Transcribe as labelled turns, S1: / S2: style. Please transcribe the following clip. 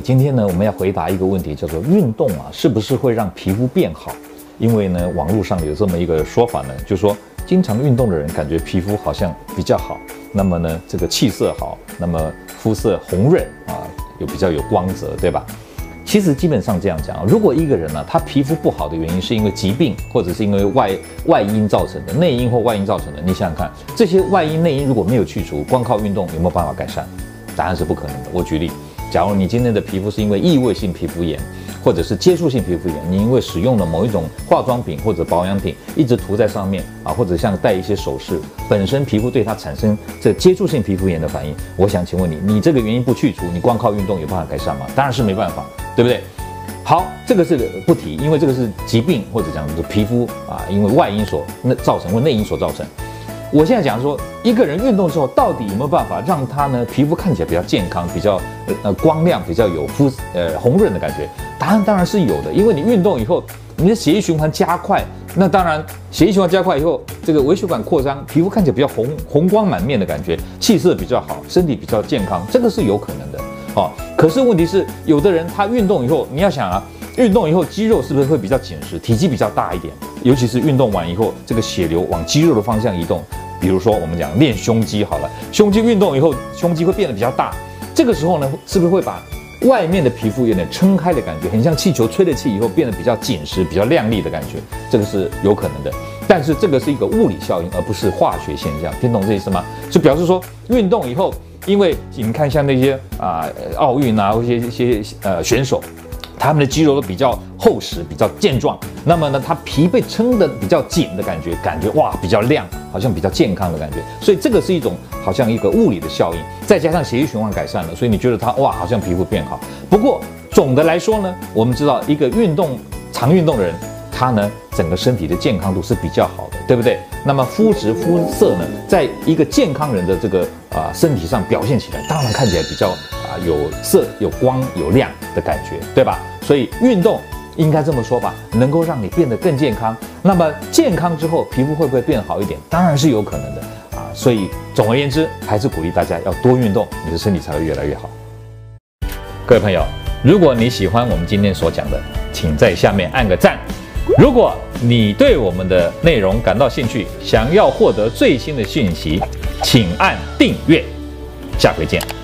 S1: 今天呢，我们要回答一个问题，叫做运动啊，是不是会让皮肤变好？因为呢，网络上有这么一个说法呢，就是说经常运动的人感觉皮肤好像比较好，那么呢，这个气色好，那么肤色红润啊，又比较有光泽，对吧？其实基本上这样讲，如果一个人呢、他皮肤不好的原因是因为疾病，或者是因为外外因造成的，内因或外因造成的，你想想看，这些外因内因如果没有去除，光靠运动有没有办法改善？答案是不可能的。我举例，假如你今天的皮肤是因为异位性皮肤炎，或者是接触性皮肤炎，你因为使用了某一种化妆品或者保养品，一直涂在上面啊，或者像戴一些首饰，本身皮肤对它产生这接触性皮肤炎的反应，我想请问你，你这个原因不去除，你光靠运动有办法改善吗？当然是没办法，对不对？好，这个是不提，因为这个是疾病或者讲是皮肤啊，因为外因所那造成或内因所造成。我现在讲说，一个人运动之后，到底有没有办法让他呢皮肤看起来比较健康、比较呃光亮、比较有肤呃红润的感觉？答案当然是有的，因为你运动以后，你的血液循环加快，那当然血液循环加快以后，这个微血管扩张，皮肤看起来比较红红光满面的感觉，气色比较好，身体比较健康，这个是有可能的。哦，可是问题是，有的人他运动以后，你要想啊，运动以后肌肉是不是会比较紧实，体积比较大一点？尤其是运动完以后，这个血流往肌肉的方向移动。比如说，我们讲练胸肌好了，胸肌运动以后，胸肌会变得比较大。这个时候呢，是不是会把外面的皮肤有点撑开的感觉，很像气球吹了气以后变得比较紧实、比较亮丽的感觉？这个是有可能的。但是这个是一个物理效应，而不是化学现象。听懂这意思吗？就表示说，运动以后，因为你们看像那些啊奥运啊，或一些一些呃选手。他们的肌肉都比较厚实，比较健壮。那么呢，他皮被撑得比较紧的感觉，感觉哇比较亮，好像比较健康的感觉。所以这个是一种好像一个物理的效应，再加上血液循环改善了，所以你觉得他哇好像皮肤变好。不过总的来说呢，我们知道一个运动常运动的人，他呢整个身体的健康度是比较好的，对不对？那么肤质肤色呢，在一个健康人的这个啊、身体上表现起来，当然看起来比较。有色、有光、有亮的感觉，对吧？所以运动应该这么说吧，能够让你变得更健康。那么健康之后，皮肤会不会变好一点？当然是有可能的啊。所以总而言之，还是鼓励大家要多运动，你的身体才会越来越好。各位朋友，如果你喜欢我们今天所讲的，请在下面按个赞。如果你对我们的内容感到兴趣，想要获得最新的讯息，请按订阅。下回见。